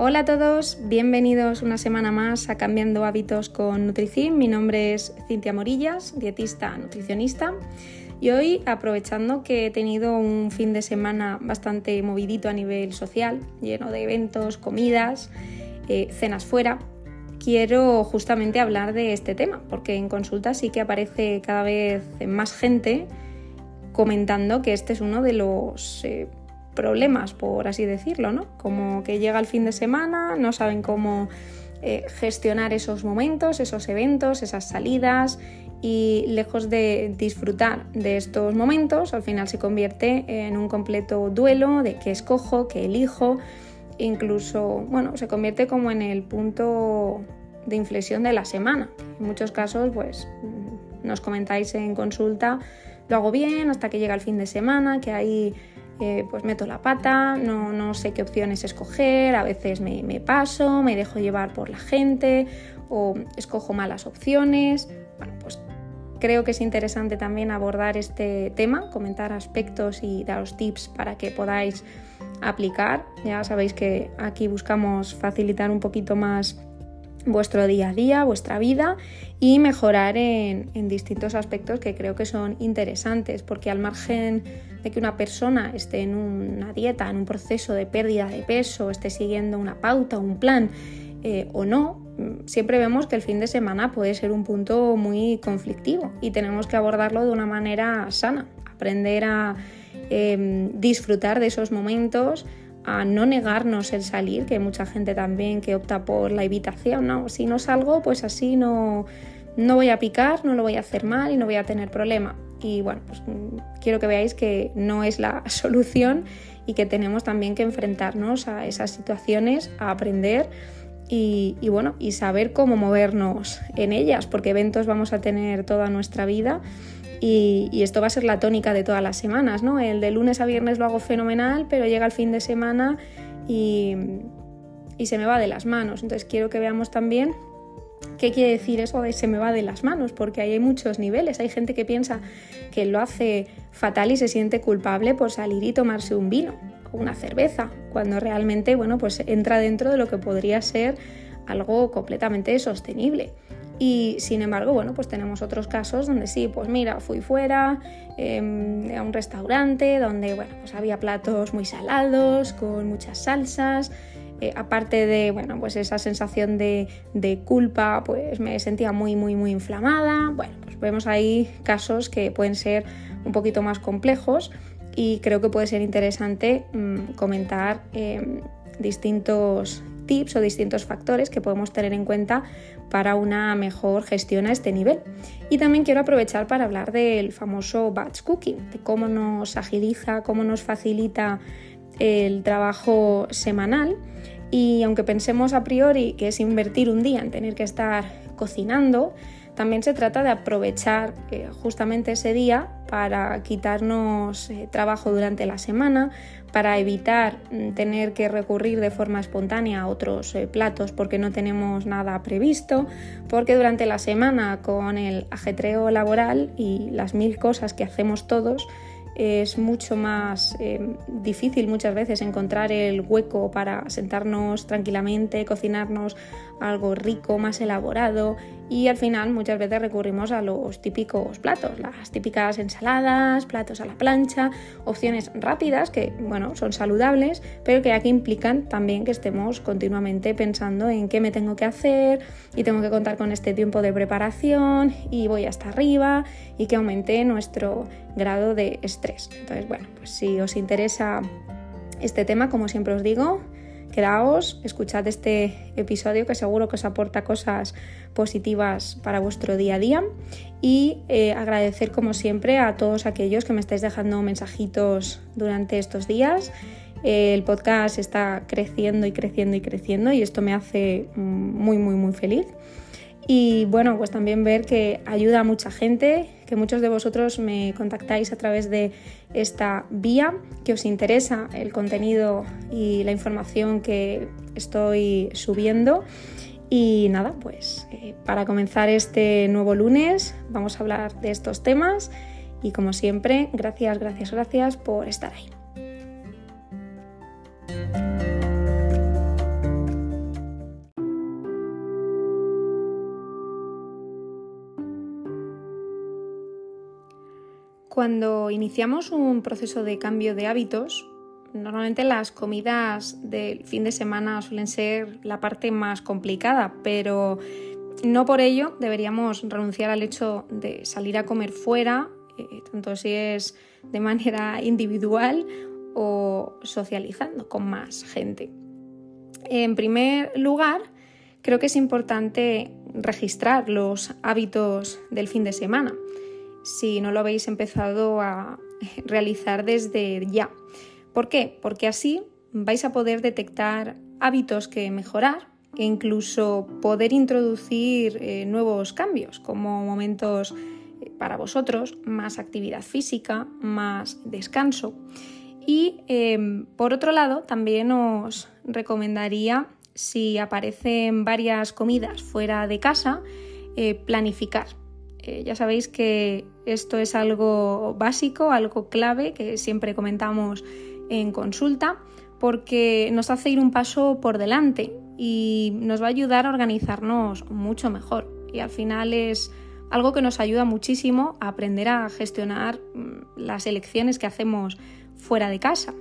Hola a todos, bienvenidos una semana más a Cambiando Hábitos con Nutricin. Mi nombre es Cintia Morillas, dietista nutricionista. Y hoy, aprovechando que he tenido un fin de semana bastante movidito a nivel social, lleno de eventos, comidas, eh, cenas fuera, quiero justamente hablar de este tema, porque en consulta sí que aparece cada vez más gente comentando que este es uno de los eh, problemas, por así decirlo, ¿no? Como que llega el fin de semana, no saben cómo eh, gestionar esos momentos, esos eventos, esas salidas y lejos de disfrutar de estos momentos, al final se convierte en un completo duelo de qué escojo, qué elijo, incluso, bueno, se convierte como en el punto de inflexión de la semana. En muchos casos, pues nos comentáis en consulta, lo hago bien hasta que llega el fin de semana, que ahí eh, pues meto la pata, no, sé qué opciones escoger, a veces me, paso, me dejo llevar por la gente o escojo malas opciones. Bueno, pues creo que es interesante también abordar este tema, comentar aspectos y daros tips para que podáis aplicar. Ya sabéis que aquí buscamos facilitar un poquito más vuestro día a día, vuestra vida y mejorar en, distintos aspectos que creo que son interesantes, porque al margen de que una persona esté en una dieta, en un proceso de pérdida de peso, esté siguiendo una pauta, un plan eh, o no, siempre vemos que el fin de semana puede ser un punto muy conflictivo y tenemos que abordarlo de una manera sana, aprender a em, disfrutar de esos momentos a no negarnos el salir, que hay mucha gente también que opta por la evitación, no, si no salgo, pues así no, no voy a picar, no lo voy a hacer mal y no voy a tener problema. Y bueno, pues mm, quiero que veáis que no es la solución y que tenemos también que enfrentarnos a esas situaciones, a aprender y, y, bueno, y saber cómo movernos en ellas, porque eventos vamos a tener toda nuestra vida y, esto va a ser la tónica de todas las semanas, ¿no? El de lunes a viernes lo hago fenomenal, pero llega el fin de semana y, se me va de las manos. Entonces quiero que veamos también qué quiere decir eso de se me va de las manos, porque hay muchos niveles. Hay gente que piensa que lo hace fatal y se siente culpable por salir y tomarse un vino o una cerveza, cuando realmente, bueno, pues entra dentro de lo que podría ser algo completamente sostenible. Y sin embargo, bueno, pues tenemos otros casos donde sí, pues mira, fui fuera em, a un restaurante donde, bueno, pues había platos muy salados, con muchas salsas. Eh, aparte de, bueno, pues esa sensación de, de, culpa, pues me sentía muy, muy, muy inflamada. Bueno, pues vemos ahí casos que pueden ser un poquito más complejos y creo que puede ser interesante mm, comentar em, distintos tips o distintos factores que podemos tener en cuenta para una mejor gestión a este nivel. Y también quiero aprovechar para hablar del famoso batch cooking, de cómo nos agiliza, cómo nos facilita el trabajo semanal. Y aunque pensemos a priori que es invertir un día en tener que estar cocinando, también se trata de aprovechar eh, justamente ese día para quitarnos eh, trabajo durante la semana, para evitar mm, tener que recurrir de forma espontánea a otros eh, platos porque no tenemos nada previsto, porque durante la semana con el ajetreo laboral y las mil cosas que hacemos todos, es mucho más eh, difícil muchas veces encontrar el hueco para sentarnos tranquilamente, cocinarnos algo rico, más elaborado y al final muchas veces recurrimos a los típicos platos, las típicas ensaladas, platos a la plancha, opciones rápidas que bueno, son saludables, pero que aquí implican también que estemos continuamente pensando en qué me tengo que hacer y tengo que contar con este tiempo de preparación y voy hasta arriba y que aumente nuestro grado de estrés. Entonces, bueno, pues si os interesa este tema, como siempre os digo, quedaos, escuchad este episodio que seguro que os aporta cosas positivas para vuestro día a día y eh, agradecer como siempre a todos aquellos que me estáis dejando mensajitos durante estos días. el podcast está creciendo y creciendo y creciendo y esto me hace mm, muy muy muy feliz. Y bueno, pues también ver que ayuda a mucha gente, que muchos de vosotros me contactáis a través de esta vía, que os interesa el contenido y la información que estoy subiendo. Y nada, pues eh, para comenzar este nuevo lunes vamos a hablar de estos temas y como siempre, gracias, gracias, gracias por estar ahí. Cuando iniciamos un proceso de cambio de hábitos, normalmente las comidas del fin de semana suelen ser la parte más complicada, pero no por ello deberíamos renunciar al hecho de salir a comer fuera, eh, tanto si es de manera individual o socializando con más gente. En primer lugar, creo que es importante registrar los hábitos del fin de semana, si no lo habéis empezado a realizar desde ya. ¿Por qué? Porque así vais a poder detectar hábitos que mejorar e incluso poder introducir eh, nuevos cambios, como momentos eh, para vosotros, más actividad física, más descanso. Y em, por otro lado, también os recomendaría, si aparecen varias comidas fuera de casa, ya sabéis que esto es algo básico, algo clave que siempre comentamos en consulta, porque nos hace ir un paso por delante y nos va a ayudar a organizarnos mucho mejor. Y al final es algo que nos ayuda muchísimo a aprender a gestionar mm, las elecciones que hacemos fuera de casa.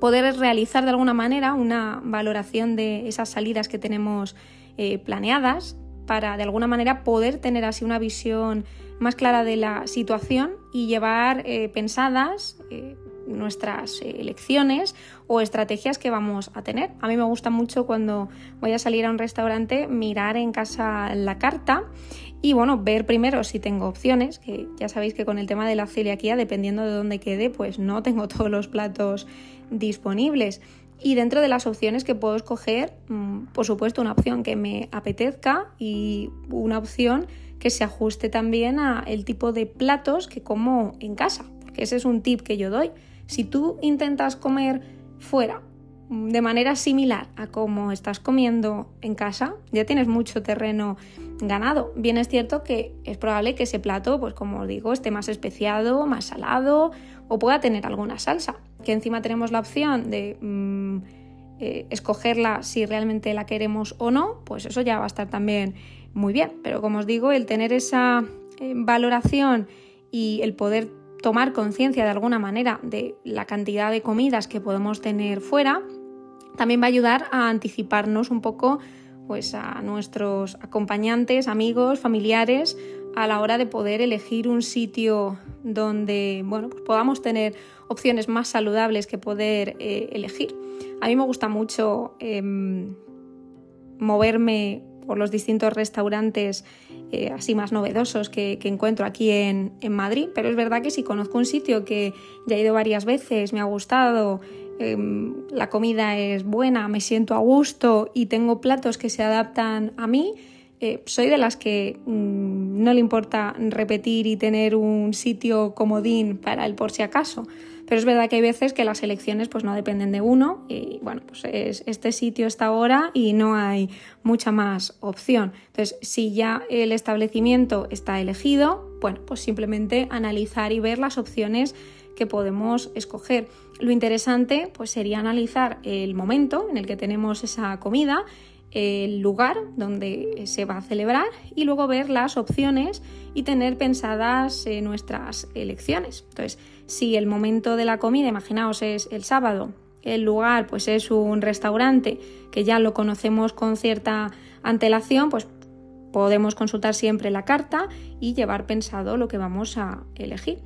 Poder realizar de alguna manera una valoración de esas salidas que tenemos eh, planeadas para de alguna manera poder tener así una visión más clara de la situación y llevar eh, pensadas eh, nuestras eh, elecciones o estrategias que vamos a tener. A mí me gusta mucho cuando voy a salir a un restaurante mirar en casa la carta y bueno, ver primero si tengo opciones, que ya sabéis que con el tema de la celiaquía, dependiendo de dónde quede, pues no tengo todos los platos disponibles. Y dentro de las opciones que puedo escoger, mm, por supuesto, una opción que me apetezca y una opción que se ajuste también a el tipo de platos que como en casa, porque ese es un tip que yo doy. Si tú intentas comer fuera de manera similar a como estás comiendo en casa, ya tienes mucho terreno ganado. Bien es cierto que es probable que ese plato, pues como os digo, esté más especiado, más salado o pueda tener alguna salsa. Que encima tenemos la opción de mm, eh, escogerla si realmente la queremos o no, pues eso ya va a estar también muy bien. Pero como os digo, el tener esa eh, valoración y el poder tomar conciencia de alguna manera de la cantidad de comidas que podemos tener fuera, también va a ayudar a anticiparnos un poco pues, a nuestros acompañantes, amigos, familiares, a la hora de poder elegir un sitio donde bueno, pues podamos tener opciones más saludables que poder eh, elegir. A mí me gusta mucho em, moverme por los distintos restaurantes eh, así más novedosos que, encuentro aquí en, Madrid, pero es verdad que si conozco un sitio que ya he ido varias veces, me ha gustado, em, la comida es buena, me siento a gusto y tengo platos que se adaptan a mí, eh, soy de las que mm, no le importa repetir y tener un sitio comodín para el por si acaso. Pero es verdad que hay veces que las elecciones pues no dependen de uno y bueno, pues es este sitio, esta hora y no hay mucha más opción. Entonces, si ya el establecimiento está elegido, bueno, pues simplemente analizar y ver las opciones que podemos escoger. Lo interesante pues sería analizar el momento en el que tenemos esa comida, el lugar donde se va a celebrar y luego ver las opciones y tener pensadas eh, nuestras elecciones. Entonces, si el momento de la comida, imaginaos, es el sábado, el lugar pues es un restaurante que ya lo conocemos con cierta antelación, pues podemos consultar siempre la carta y llevar pensado lo que vamos a elegir.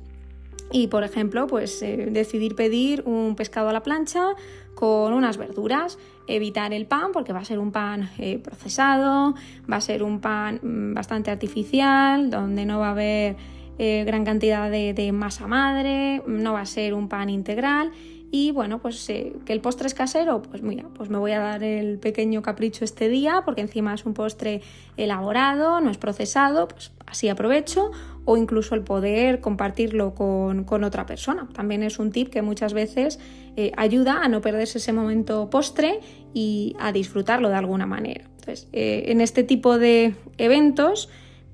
Y por ejemplo, pues eh, decidir pedir un pescado a la plancha con unas verduras, evitar el pan porque va a ser un pan eh, procesado, va a ser un pan mm, bastante artificial, donde no va a haber eh, gran cantidad de, masa madre, no va a ser un pan integral. Y bueno, pues eh, que el postre es casero, pues mira, pues me voy a dar el pequeño capricho este día porque encima es un postre elaborado, no es procesado, pues así aprovecho o incluso el poder compartirlo con, otra persona. También es un tip que muchas veces eh, ayuda a no perderse ese momento postre y a disfrutarlo de alguna manera. Entonces, en este tipo de eventos,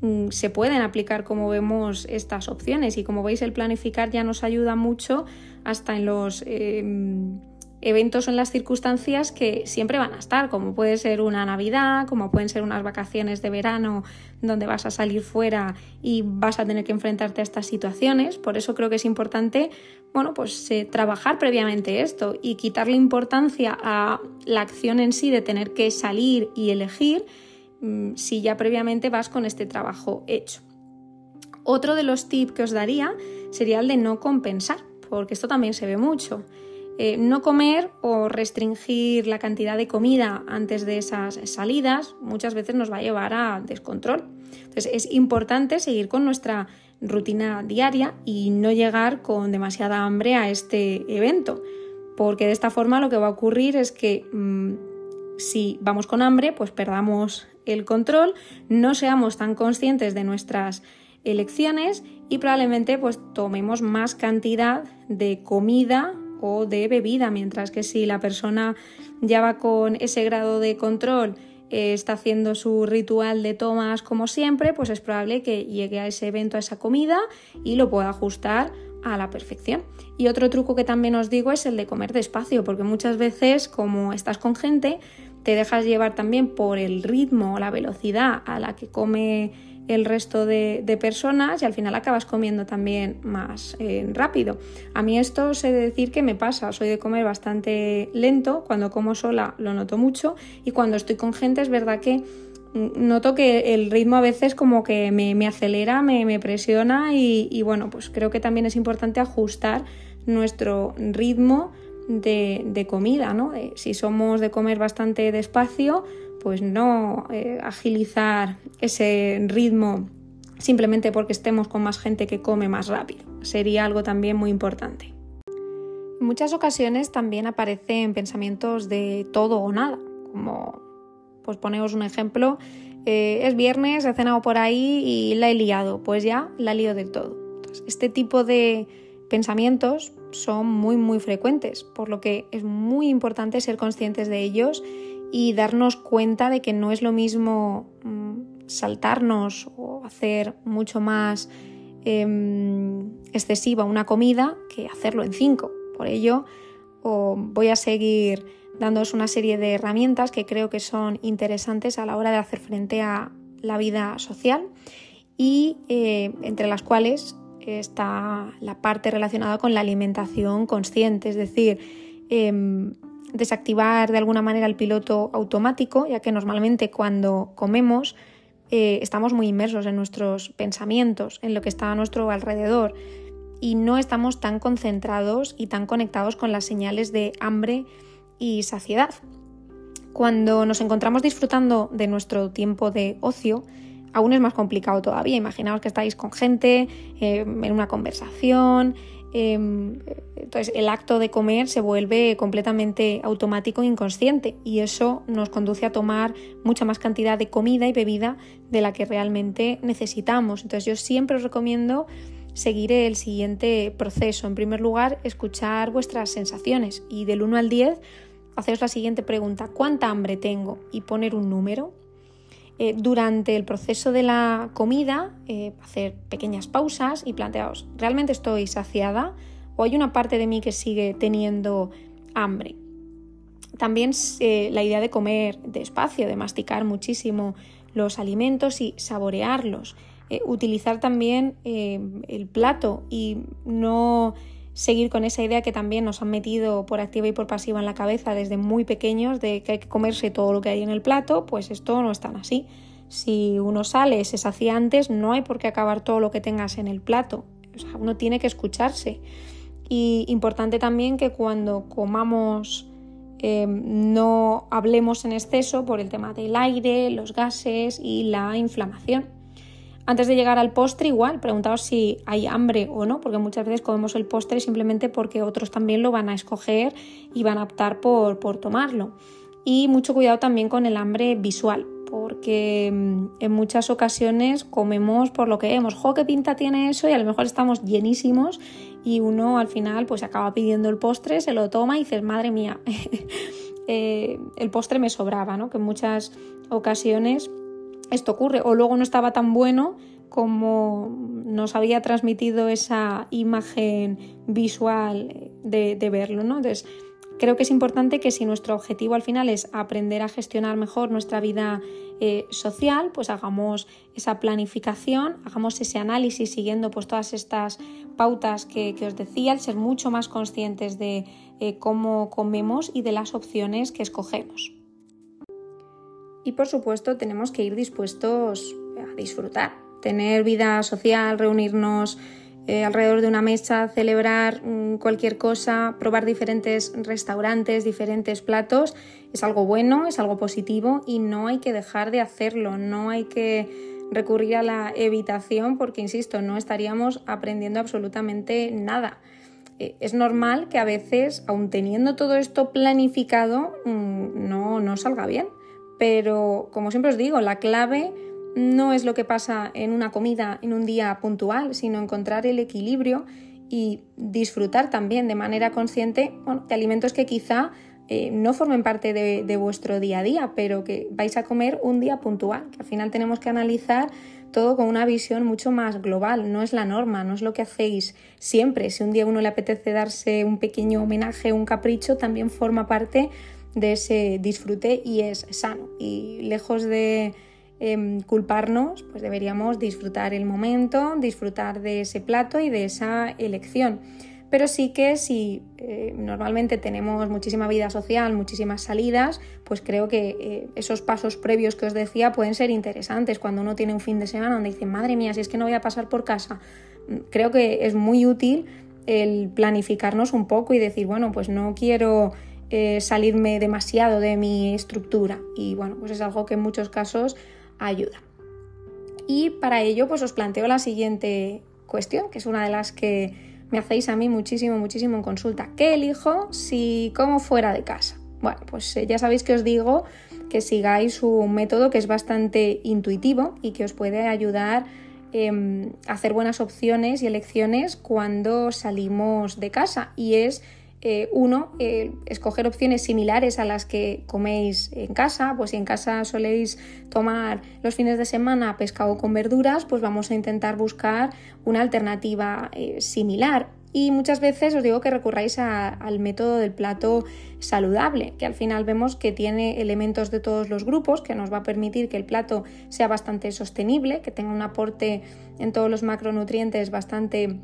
Mm, se pueden aplicar como vemos estas opciones y como veis el planificar ya nos ayuda mucho hasta en los em, eventos en las circunstancias que siempre van a estar, como puede ser una Navidad, como pueden ser unas vacaciones de verano donde vas a salir fuera y vas a tener que enfrentarte a estas situaciones. Por eso creo que es importante, bueno, pues eh, trabajar previamente esto y quitarle importancia a la acción en sí de tener que salir y elegir mm, si ya previamente vas con este trabajo hecho. Otro de los tips que os daría sería el de no compensar, porque esto también se ve mucho. Eh, no comer o restringir la cantidad de comida antes de esas salidas muchas veces nos va a llevar a descontrol. Entonces es importante seguir con nuestra rutina diaria y no llegar con demasiada hambre a este evento, porque de esta forma lo que va a ocurrir es que mm, si vamos con hambre, pues perdamos el control, no seamos tan conscientes de nuestras elecciones y probablemente pues tomemos más cantidad de comida de bebida, mientras que si la persona ya va con ese grado de control, eh, está haciendo su ritual de tomas como siempre, pues es probable que llegue a ese evento, a esa comida y lo pueda ajustar a la perfección. Y otro truco que también os digo es el de comer despacio, porque muchas veces como estás con gente, te dejas llevar también por el ritmo o la velocidad a la que come el resto de, personas y al final acabas comiendo también más eh, rápido. A mí esto sé decir que me pasa, soy de comer bastante lento, cuando como sola lo noto mucho y cuando estoy con gente es verdad que noto que el ritmo a veces como que me, acelera, me, presiona y, bueno, pues creo que también es importante ajustar nuestro ritmo de, comida, ¿no? si somos de comer bastante despacio, pues no eh, agilizar ese ritmo simplemente porque estemos con más gente que come más rápido. Sería algo también muy importante. En muchas ocasiones también aparecen pensamientos de todo o nada, como, pues ponemos un ejemplo, eh, es viernes, he cenado por ahí y la he liado, pues ya la lío del todo. este tipo de pensamientos son muy muy frecuentes, por lo que es muy importante ser conscientes de ellos y darnos cuenta de que no es lo mismo mm, saltarnos o hacer mucho más em, excesiva una comida que hacerlo en cinco. Por ello, voy a seguir dándoos una serie de herramientas que creo que son interesantes a la hora de hacer frente a la vida social y eh, entre las cuales está la parte relacionada con la alimentación consciente, es decir, em, desactivar de alguna manera el piloto automático, ya que normalmente cuando comemos eh, estamos muy inmersos en nuestros pensamientos, en lo que está a nuestro alrededor y no estamos tan concentrados y tan conectados con las señales de hambre y saciedad. Cuando nos encontramos disfrutando de nuestro tiempo de ocio, aún es más complicado todavía. Imaginaos que estáis con gente eh, en una conversación, entonces el acto de comer se vuelve completamente automático e inconsciente y eso nos conduce a tomar mucha más cantidad de comida y bebida de la que realmente necesitamos. Entonces yo siempre os recomiendo seguir el siguiente proceso. En primer lugar, escuchar vuestras sensaciones y del 1 al 10 haceros la siguiente pregunta, ¿cuánta hambre tengo? Y poner un número eh, durante el proceso de la comida, eh, hacer pequeñas pausas y planteaos, ¿realmente estoy saciada o hay una parte de mí que sigue teniendo hambre? También eh, la idea de comer despacio, de masticar muchísimo los alimentos y saborearlos. utilizar también el plato y no seguir con esa idea que también nos han metido por activa y por pasiva en la cabeza desde muy pequeños de que hay que comerse todo lo que hay en el plato, pues esto no es tan así. Si uno sale, se sacia antes, no hay por qué acabar todo lo que tengas en el plato. O sea, uno tiene que escucharse. Y importante también que cuando comamos em, no hablemos en exceso por el tema del aire, los gases y la inflamación. Antes de llegar al postre, igual, preguntaos si hay hambre o no, porque muchas veces comemos el postre simplemente porque otros también lo van a escoger y van a optar por, tomarlo. Y mucho cuidado también con el hambre visual, porque mm, en muchas ocasiones comemos por lo que vemos, jo, qué pinta tiene eso, y a lo mejor estamos llenísimos y uno al final pues acaba pidiendo el postre, se lo toma y dices, madre mía, eh, el postre me sobraba, ¿no? Que en muchas ocasiones esto ocurre. O luego no estaba tan bueno como nos había transmitido esa imagen visual de, verlo, ¿no? Entonces, Creo que es importante que si nuestro objetivo al final es aprender a gestionar mejor nuestra vida eh, social, pues hagamos esa planificación, hagamos ese análisis siguiendo pues todas estas pautas que, os decía, al ser mucho más conscientes de eh, cómo comemos y de las opciones que escogemos. Y por supuesto tenemos que ir dispuestos a disfrutar, tener vida social, reunirnos eh, alrededor de una mesa, celebrar mm, cualquier cosa, probar diferentes restaurantes, diferentes platos, es algo bueno, es algo positivo y no hay que dejar de hacerlo, no hay que recurrir a la evitación porque, insisto, no estaríamos aprendiendo absolutamente nada. Eh, es normal que a veces, aun teniendo todo esto planificado, mm, no, no salga bien, pero como siempre os digo, la clave no es lo que pasa en una comida en un día puntual, sino encontrar el equilibrio y disfrutar también de manera consciente de alimentos que quizá eh, no formen parte de, vuestro día a día, pero que vais a comer un día puntual, que al final tenemos que analizar todo con una visión mucho más global, no es la norma, no es lo que hacéis siempre. Si un día uno le apetece darse un pequeño homenaje, un capricho, también forma parte de ese disfrute y es sano. Y lejos de Em, culparnos, pues deberíamos disfrutar el momento, disfrutar de ese plato y de esa elección. Pero sí que si eh, normalmente tenemos muchísima vida social, muchísimas salidas, pues creo que eh, esos pasos previos que os decía pueden ser interesantes cuando uno tiene un fin de semana donde dice, madre mía, si es que no voy a pasar por casa. Mm, creo que es muy útil el planificarnos un poco y decir, bueno, pues no quiero eh, salirme demasiado de mi estructura. Y bueno, pues es algo que en muchos casos ayuda. Y para ello pues os planteo la siguiente cuestión, que es una de las que me hacéis a mí muchísimo, muchísimo en consulta. ¿Qué elijo si como fuera de casa? Bueno, pues eh, ya sabéis que os digo que sigáis un método que es bastante intuitivo y que os puede ayudar em, a hacer buenas opciones y elecciones cuando salimos de casa y es eh, uno, eh, escoger opciones similares a las que coméis en casa, pues si en casa soléis tomar los fines de semana pescado con verduras, pues vamos a intentar buscar una alternativa eh, similar. Y muchas veces os digo que recurráis al método del plato saludable, que al final vemos que tiene elementos de todos los grupos, que nos va a permitir que el plato sea bastante sostenible, que tenga un aporte en todos los macronutrientes bastante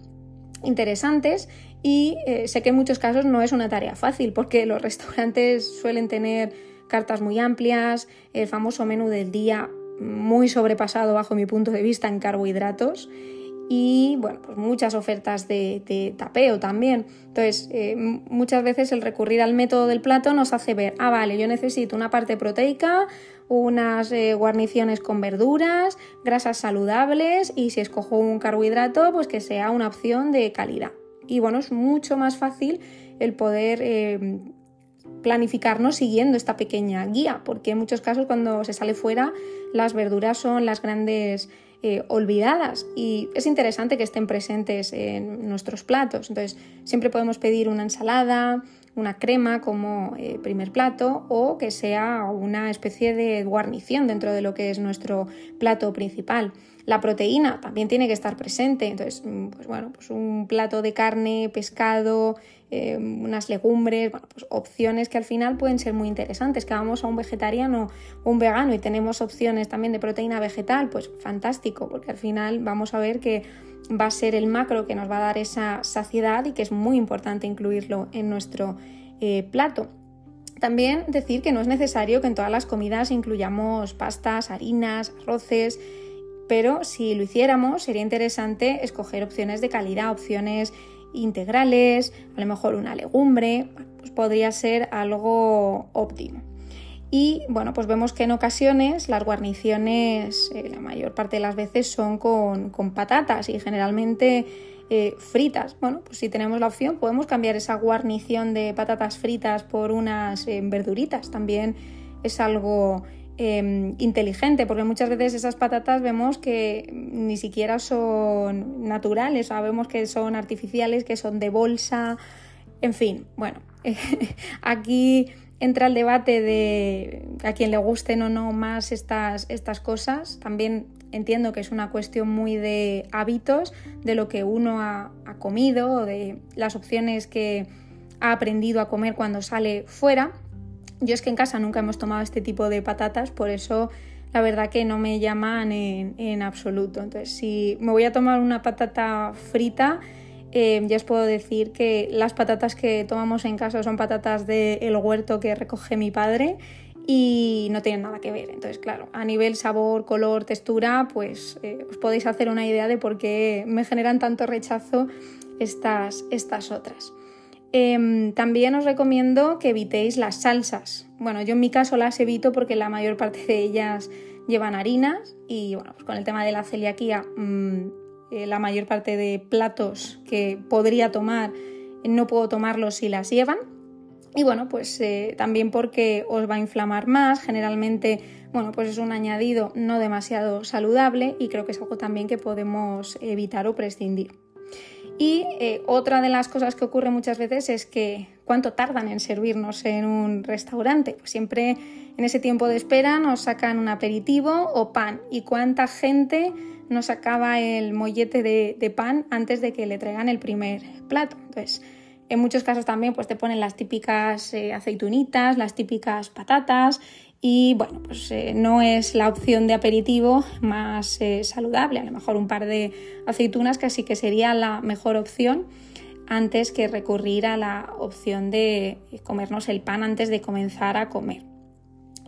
interesantes y eh, sé que en muchos casos no es una tarea fácil porque los restaurantes suelen tener cartas muy amplias, el famoso menú del día muy sobrepasado bajo mi punto de vista en carbohidratos y bueno, pues muchas ofertas de, tapeo también. Entonces, eh, muchas veces el recurrir al método del plato nos hace ver, ah, vale, yo necesito una parte proteica, unas eh, guarniciones con verduras, grasas saludables y si escojo un carbohidrato, pues que sea una opción de calidad. Y bueno, es mucho más fácil el poder eh, planificarnos siguiendo esta pequeña guía, porque en muchos casos cuando se sale fuera las verduras son las grandes eh, olvidadas y es interesante que estén presentes en nuestros platos. Entonces, siempre podemos pedir una ensalada, una crema como eh, primer plato o que sea una especie de guarnición dentro de lo que es nuestro plato principal. La proteína también tiene que estar presente, entonces, mm, pues bueno, pues un plato de carne, pescado, eh, unas legumbres, bueno, pues opciones que al final pueden ser muy interesantes. Que vamos a un vegetariano o un vegano y tenemos opciones también de proteína vegetal, pues fantástico, porque al final vamos a ver que va a ser el macro que nos va a dar esa saciedad y que es muy importante incluirlo en nuestro eh, plato. También decir que no es necesario que en todas las comidas incluyamos pastas, harinas, arroces, pero si lo hiciéramos sería interesante escoger opciones de calidad, opciones integrales, a lo mejor una legumbre, pues podría ser algo óptimo. Y bueno, pues vemos que en ocasiones las guarniciones, eh, la mayor parte de las veces, son con, patatas y generalmente eh, fritas. Bueno, pues si tenemos la opción, podemos cambiar esa guarnición de patatas fritas por unas eh, verduritas. También es algo Em, inteligente, porque muchas veces esas patatas vemos que ni siquiera son naturales, sabemos que son artificiales, que son de bolsa, en fin, bueno, aquí entra el debate de a quien le gusten o no más estas, estas cosas. También entiendo que es una cuestión muy de hábitos, de lo que uno ha, ha comido, de las opciones que ha aprendido a comer cuando sale fuera. Yo es que en casa nunca hemos tomado este tipo de patatas, por eso la verdad que no me llaman en, absoluto. Entonces, si me voy a tomar una patata frita, eh, ya os puedo decir que las patatas que tomamos en casa son patatas del huerto que recoge mi padre y no tienen nada que ver. Entonces, claro, a nivel sabor, color, textura, pues eh, os podéis hacer una idea de por qué me generan tanto rechazo estas, estas otras. Em, también os recomiendo que evitéis las salsas. Bueno, yo en mi caso las evito porque la mayor parte de ellas llevan harinas y bueno, pues con el tema de la celiaquía, mm, eh, la mayor parte de platos que podría tomar no puedo tomarlos si las llevan. Y bueno, pues eh, también porque os va a inflamar más, generalmente, bueno, pues es un añadido no demasiado saludable y creo que es algo también que podemos evitar o prescindir. Y eh, otra de las cosas que ocurre muchas veces es que cuánto tardan en servirnos en un restaurante. Pues siempre en ese tiempo de espera nos sacan un aperitivo o pan. ¿Y cuánta gente nos acaba el mollete de, pan antes de que le traigan el primer plato? Entonces, en muchos casos también pues te ponen las típicas eh, aceitunitas, las típicas patatas y bueno, pues eh, no es la opción de aperitivo más eh, saludable, a lo mejor un par de aceitunas casi que sería la mejor opción antes que recurrir a la opción de comernos el pan antes de comenzar a comer.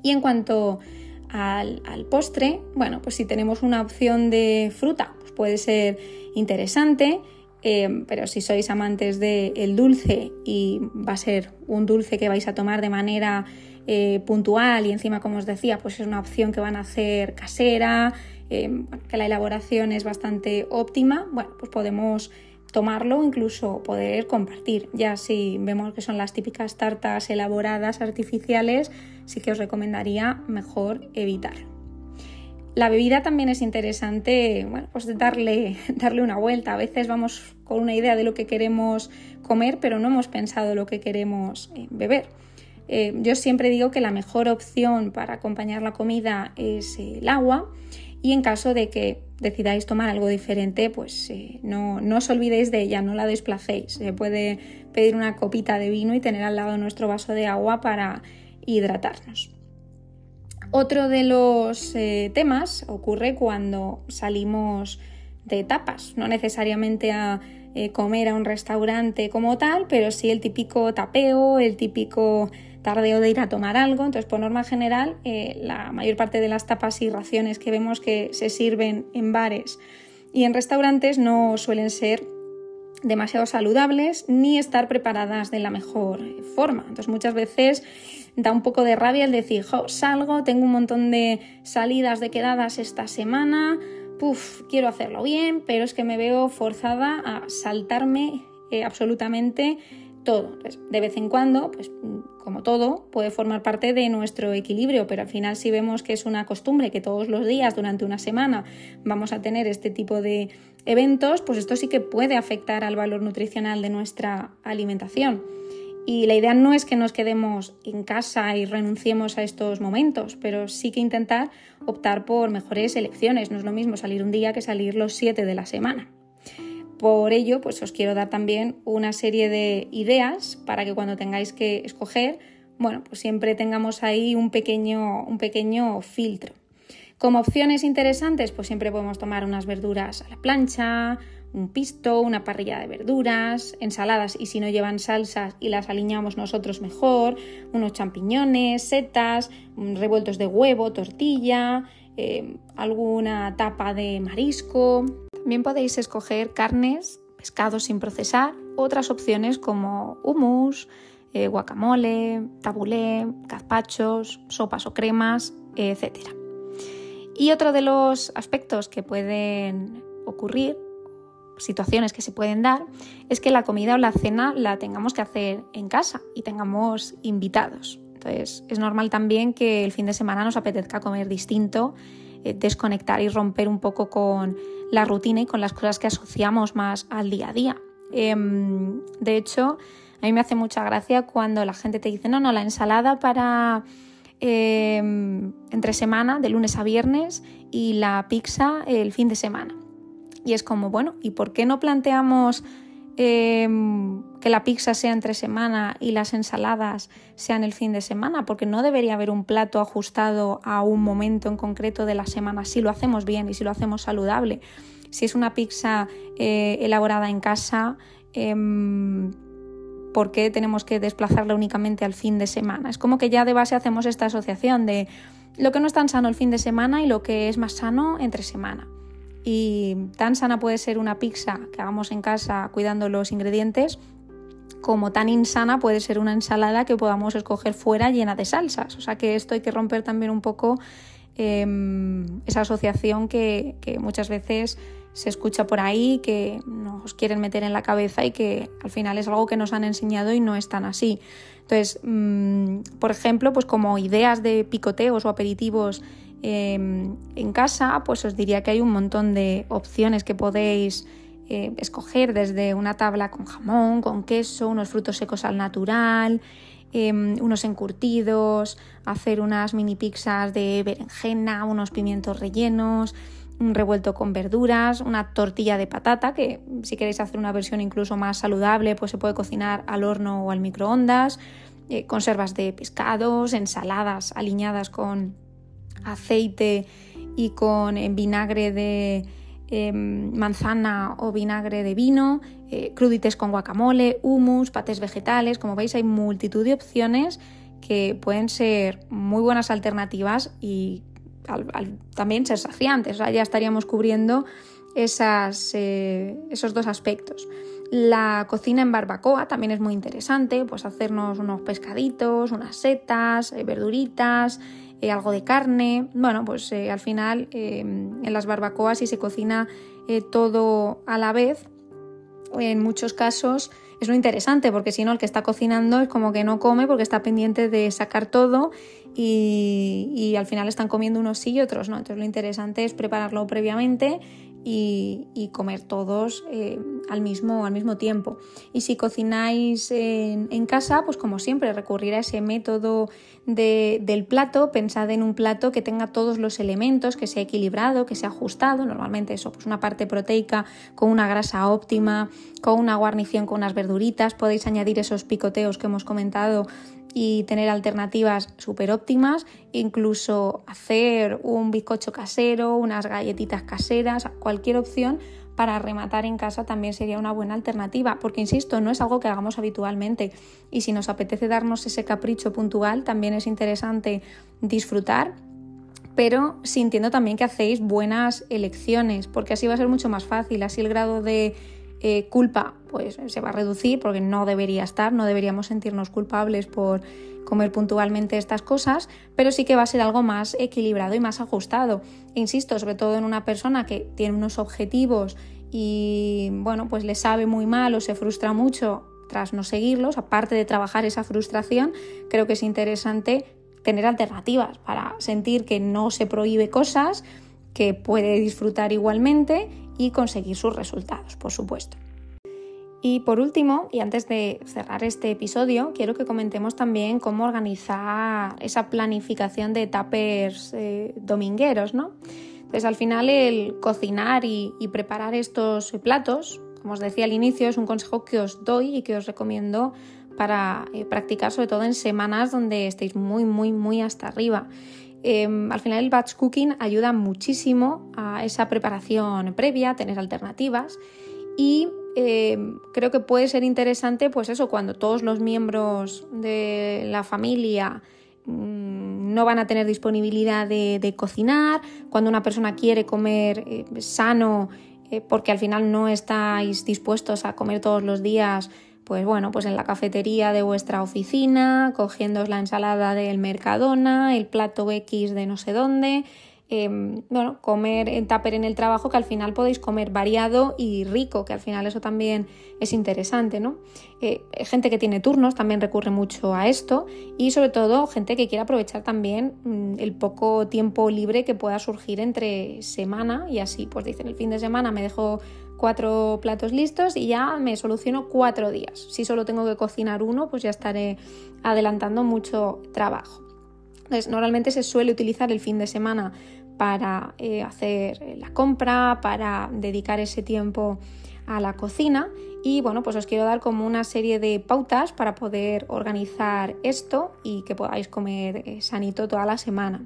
Y en cuanto al, postre, bueno, pues si tenemos una opción de fruta, pues puede ser interesante, eh, pero si sois amantes del dulce y va a ser un dulce que vais a tomar de manera eh, puntual y encima, como os decía, pues es una opción que van a hacer casera, eh, que la elaboración es bastante óptima, bueno, pues podemos tomarlo incluso poder compartir. Ya si vemos que son las típicas tartas elaboradas artificiales, sí que os recomendaría mejor evitarlo. La bebida también es interesante, bueno, pues darle, darle una vuelta. A veces vamos con una idea de lo que queremos comer, pero no hemos pensado lo que queremos eh, beber. Eh, yo siempre digo que la mejor opción para acompañar la comida es el agua y en caso de que decidáis tomar algo diferente, pues eh, no, os olvidéis de ella, no la desplacéis. Se puede pedir una copita de vino y tener al lado nuestro vaso de agua para hidratarnos. Otro de los eh, temas ocurre cuando salimos de tapas, no necesariamente a comer a un restaurante como tal, pero sí el típico tapeo, el típico tarde o de ir a tomar algo. Entonces, por norma general, eh, la mayor parte de las tapas y raciones que vemos que se sirven en bares y en restaurantes no suelen ser demasiado saludables ni estar preparadas de la mejor forma. Entonces, muchas veces da un poco de rabia el decir, salgo, tengo un montón de salidas de quedadas esta semana, puf, quiero hacerlo bien, pero es que me veo forzada a saltarme eh, absolutamente todo. de vez en cuando, pues como todo, puede formar parte de nuestro equilibrio, pero al final si vemos que es una costumbre que todos los días durante una semana vamos a tener este tipo de eventos, pues esto sí que puede afectar al valor nutricional de nuestra alimentación. Y la idea no es que nos quedemos en casa y renunciemos a estos momentos, pero sí que intentar optar por mejores elecciones. No es lo mismo salir un día que salir los siete de la semana. Por ello, pues os quiero dar también una serie de ideas para que cuando tengáis que escoger, bueno, pues siempre tengamos ahí un pequeño, un pequeño filtro. Como opciones interesantes, pues siempre podemos tomar unas verduras a la plancha, un pisto, una parrilla de verduras, ensaladas y si no llevan salsas y las aliñamos nosotros mejor, unos champiñones, setas, revueltos de huevo, tortilla, eh, alguna tapa de marisco. También podéis escoger carnes, pescados sin procesar, otras opciones como hummus, eh, guacamole, tabulé, gazpachos, sopas o cremas, etc. Y otro de los aspectos que pueden ocurrir, situaciones que se pueden dar, es que la comida o la cena la tengamos que hacer en casa y tengamos invitados. Entonces es normal también que el fin de semana nos apetezca comer distinto eh, desconectar y romper un poco con la rutina y con las cosas que asociamos más al día a día. Em, de hecho, a mí me hace mucha gracia cuando la gente te dice, no, no, la ensalada para em, entre semana, de lunes a viernes, y la pizza el fin de semana. Y es como, bueno, ¿y por qué no planteamos em, que la pizza sea entre semana y las ensaladas sean el fin de semana, porque no debería haber un plato ajustado a un momento en concreto de la semana si lo hacemos bien y si lo hacemos saludable. Si es una pizza eh, elaborada en casa, em, ¿por qué tenemos que desplazarla únicamente al fin de semana? Es como que ya de base hacemos esta asociación de lo que no es tan sano el fin de semana y lo que es más sano entre semana. Y tan sana puede ser una pizza que hagamos en casa cuidando los ingredientes, como tan insana puede ser una ensalada que podamos escoger fuera llena de salsas. O sea que esto hay que romper también un poco em, esa asociación que, muchas veces se escucha por ahí, que nos quieren meter en la cabeza y que al final es algo que nos han enseñado y no es tan así. Entonces, mm, por ejemplo, pues como ideas de picoteos o aperitivos em, en casa, pues os diría que hay un montón de opciones que podéis eh, escoger desde una tabla con jamón, con queso, unos frutos secos al natural, em, unos encurtidos, hacer unas mini pizzas de berenjena, unos pimientos rellenos, un revuelto con verduras, una tortilla de patata, que si queréis hacer una versión incluso más saludable, pues se puede cocinar al horno o al microondas, eh, conservas de pescados, ensaladas aliñadas con aceite y con eh, vinagre de em, manzana o vinagre de vino, eh, crudites con guacamole, hummus, patés vegetales, como veis hay multitud de opciones que pueden ser muy buenas alternativas y también ser saciantes, ya estaríamos cubriendo eh, esos dos aspectos. La cocina en barbacoa también es muy interesante, pues hacernos unos pescaditos, unas setas, eh, verduritas, eh, algo de carne. Bueno, pues al final en las barbacoas si se cocina todo a la vez, en muchos casos es lo interesante, porque si no el que está cocinando es como que no come porque está pendiente de sacar todo y, al final están comiendo unos sí y otros no. Entonces lo interesante es prepararlo previamente y, comer todos eh, al, mismo, al mismo tiempo. Y si cocináis en, casa, pues como siempre, recurrir a ese método del plato, pensad en un plato que tenga todos los elementos, que sea equilibrado, que sea ajustado, normalmente eso, pues una parte proteica con una grasa óptima, con una guarnición con unas verduritas, podéis añadir esos picoteos que hemos comentado y tener alternativas súper óptimas, incluso hacer un bizcocho casero, unas galletitas caseras, cualquier opción para rematar en casa también sería una buena alternativa, porque insisto, no es algo que hagamos habitualmente. Y si nos apetece darnos ese capricho puntual, también es interesante disfrutar pero sintiendo también que hacéis buenas elecciones, porque así va a ser mucho más fácil, así el grado de eh, culpa pues se va a reducir porque no debería estar, no deberíamos sentirnos culpables por comer puntualmente estas cosas, pero sí que va a ser algo más equilibrado y más ajustado. insisto, sobre todo en una persona que tiene unos objetivos y bueno, pues le sabe muy mal o se frustra mucho tras no seguirlos, aparte de trabajar esa frustración, creo que es interesante tener alternativas para sentir que no se prohíbe cosas, que puede disfrutar igualmente y conseguir sus resultados, por supuesto. Y por último, y antes de cerrar este episodio, quiero que comentemos también cómo organizar esa planificación de tapers eh, domingueros, ¿no? Pues al final el cocinar y, preparar estos platos, como os decía al inicio, es un consejo que os doy y que os recomiendo para eh, practicar sobre todo en semanas donde estéis muy, muy, muy hasta arriba. Em, al final el batch cooking ayuda muchísimo a esa preparación previa, tener alternativas y em, creo que puede ser interesante pues eso, cuando todos los miembros de la familia mm, no van a tener disponibilidad de, cocinar, cuando una persona quiere comer eh, sano eh, porque al final no estáis dispuestos a comer todos los días pues bueno, pues en la cafetería de vuestra oficina, cogiendo la ensalada del Mercadona, el plato X de no sé dónde, em, bueno, comer en tupper en el trabajo, que al final podéis comer variado y rico, que al final eso también es interesante, ¿no? Eh, gente que tiene turnos también recurre mucho a esto y sobre todo gente que quiere aprovechar también mm, el poco tiempo libre que pueda surgir entre semana y así, pues dicen el fin de semana me dejo cuatro platos listos y ya me soluciono cuatro días. Si solo tengo que cocinar uno, pues ya estaré adelantando mucho trabajo. Entonces, normalmente se suele utilizar el fin de semana para eh, hacer la compra, para dedicar ese tiempo a la cocina Y bueno, pues os quiero dar como una serie de pautas para poder organizar esto y que podáis comer eh, sanito toda la semana.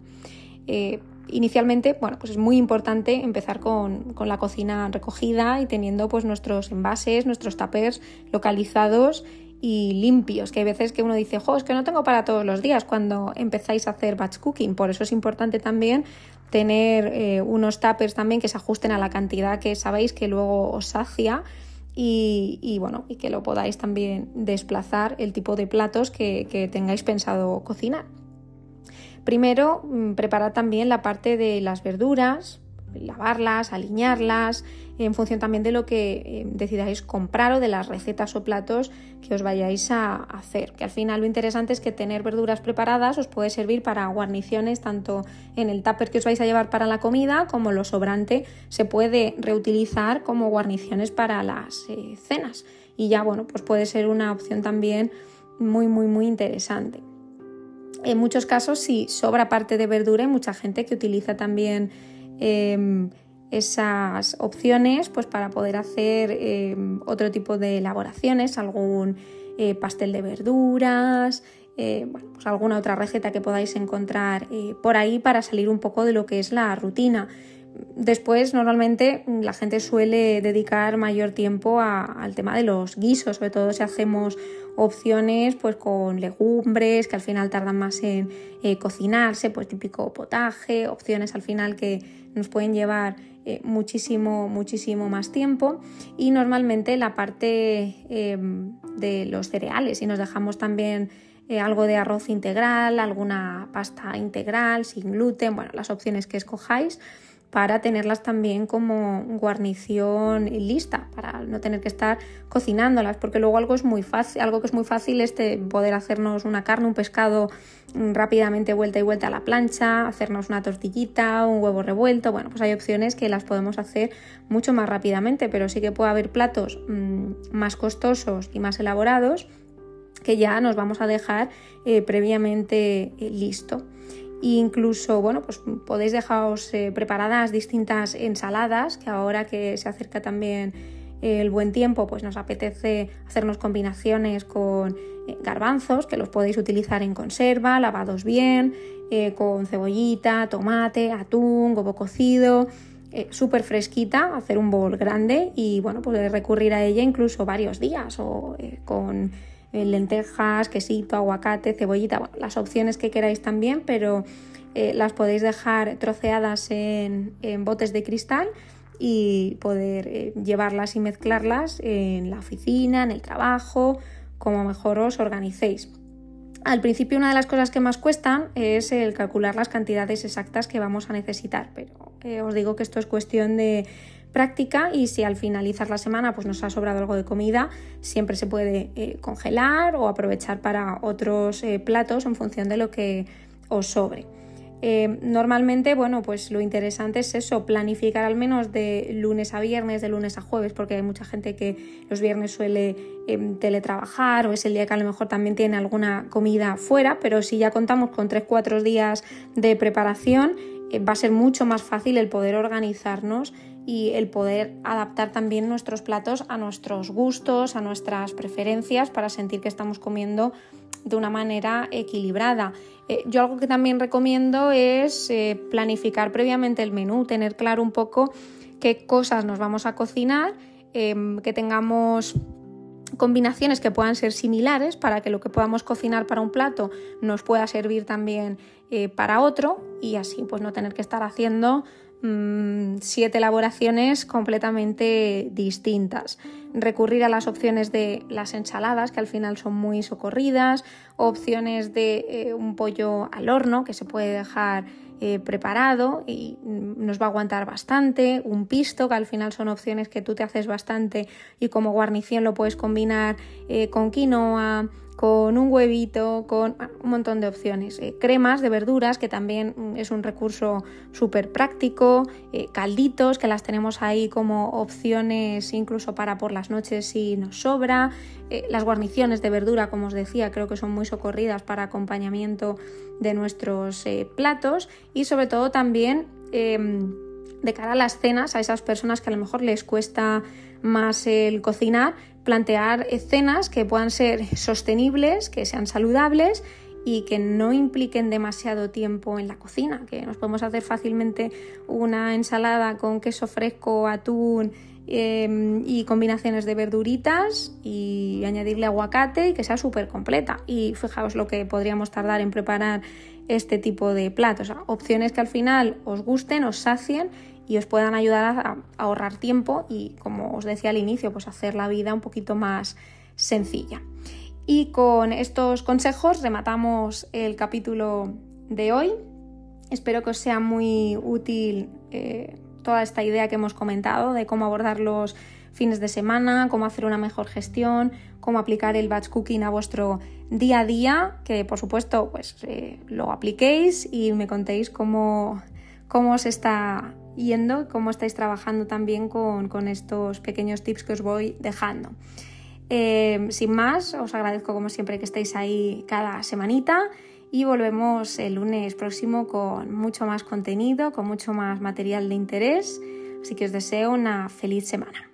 Eh, inicialmente, bueno, pues es muy importante empezar con, la cocina recogida y teniendo pues nuestros envases, nuestros tuppers localizados y limpios, que hay veces que uno dice, jo, es que no tengo para todos los días cuando empezáis a hacer batch cooking, por eso es importante también tener eh, unos tuppers también que se ajusten a la cantidad que sabéis que luego os sacia y, bueno, y que lo podáis también desplazar el tipo de platos que tengáis pensado cocinar. Primero, mm, preparar también la parte de las verduras, lavarlas, alinearlas, en función también de lo que eh, decidáis comprar o de las recetas o platos que os vayáis a hacer. Que al final lo interesante es que tener verduras preparadas os puede servir para guarniciones tanto en el tupper que os vais a llevar para la comida como lo sobrante se puede reutilizar como guarniciones para las eh, cenas. Y ya bueno, pues puede ser una opción también muy muy muy interesante. En muchos casos, si sobra parte de verdura, hay mucha gente que utiliza también Em, esas opciones pues para poder hacer em, otro tipo de elaboraciones, algún eh, pastel de verduras, eh, pues alguna otra receta que podáis encontrar eh, por ahí para salir un poco de lo que es la rutina. Después, normalmente la gente suele dedicar mayor tiempo al tema de los guisos, sobre todo si hacemos opciones pues con legumbres que al final tardan más en eh, cocinarse, pues típico potaje, opciones al final que nos pueden llevar eh, muchísimo, muchísimo más tiempo. Y normalmente la parte em, de los cereales, si nos dejamos también eh, algo de arroz integral, alguna pasta integral sin gluten, bueno, las opciones que escojáis para tenerlas también como guarnición lista, para no tener que estar cocinándolas, porque luego algo es muy fácil, algo que es muy fácil es poder hacernos una carne, un pescado mm, rápidamente vuelta y vuelta a la plancha, hacernos una tortillita, un huevo revuelto, bueno, pues hay opciones que las podemos hacer mucho más rápidamente, pero sí que puede haber platos mm, más costosos y más elaborados que ya nos vamos a dejar eh, previamente eh, listo incluso, bueno, pues podéis dejaros eh, preparadas distintas ensaladas, que ahora que se acerca también el buen tiempo, pues nos apetece hacernos combinaciones con eh, garbanzos, que los podéis utilizar en conserva, lavados bien, eh, con cebollita, tomate, atún, huevo cocido, súper fresquita, hacer un bol grande y bueno, pues recurrir a ella incluso varios días o con eh, lentejas, quesito, aguacate, cebollita, las opciones que queráis también, pero eh, las podéis dejar troceadas en, botes de cristal y poder eh, llevarlas y mezclarlas en la oficina, en el trabajo, como mejor os organicéis. Al principio una de las cosas que más cuestan es el calcular las cantidades exactas que vamos a necesitar, pero os digo que esto es cuestión de práctica y si al finalizar la semana pues nos ha sobrado algo de comida, siempre se puede eh, congelar o aprovechar para otros eh, platos en función de lo que os sobre. Eh, normalmente, bueno, pues lo interesante es eso, planificar al menos de lunes a viernes, de lunes a jueves, porque hay mucha gente que los viernes suele em, teletrabajar o es el día que a lo mejor también tiene alguna comida fuera, pero si ya contamos con 3-4 días de preparación, va a ser mucho más fácil el poder organizarnos y el poder adaptar también nuestros platos a nuestros gustos, a nuestras preferencias para sentir que estamos comiendo de una manera equilibrada. Eh, yo algo que también recomiendo es eh, planificar previamente el menú, tener claro un poco qué cosas nos vamos a cocinar, em, que tengamos combinaciones que puedan ser similares para que lo que podamos cocinar para un plato nos pueda servir también eh, para otro y así pues no tener que estar haciendo Mm, siete elaboraciones completamente distintas. Recurrir a las opciones de las ensaladas, que al final son muy socorridas, opciones de eh, un pollo al horno, que se puede dejar eh, preparado y mm, nos va a aguantar bastante, un pisto, que al final son opciones que tú te haces bastante y como guarnición lo puedes combinar eh, con quinoa, con un huevito, con un montón de opciones. Eh, cremas de verduras, que también mm, es un recurso súper práctico, eh, calditos, que las tenemos ahí como opciones incluso para por las noches si nos sobra, eh, las guarniciones de verdura, como os decía, creo que son muy socorridas para acompañamiento de nuestros platos. Y sobre todo también em, de cara a las cenas, a esas personas que a lo mejor les cuesta más el cocinar, plantear cenas que puedan ser sostenibles, que sean saludables y que no impliquen demasiado tiempo en la cocina, que nos podemos hacer fácilmente una ensalada con queso fresco, atún em, y combinaciones de verduritas y añadirle aguacate y que sea súper completa. Y fijaos lo que podríamos tardar en preparar este tipo de platos. opciones que al final os gusten, os sacien y os puedan ayudar a, ahorrar tiempo y, como os decía al inicio, pues hacer la vida un poquito más sencilla. Y con estos consejos rematamos el capítulo de hoy. Espero que os sea muy útil eh, toda esta idea que hemos comentado de cómo abordar los fines de semana, cómo hacer una mejor gestión, cómo aplicar el batch cooking a vuestro día a día, que por supuesto pues eh, lo apliquéis y me contéis cómo, cómo os está yendo, cómo estáis trabajando también con, con estos pequeños tips que os voy dejando. Eh, sin más, os agradezco como siempre que estéis ahí cada semanita y volvemos el lunes próximo con mucho más contenido, con mucho más material de interés. Así que os deseo una feliz semana.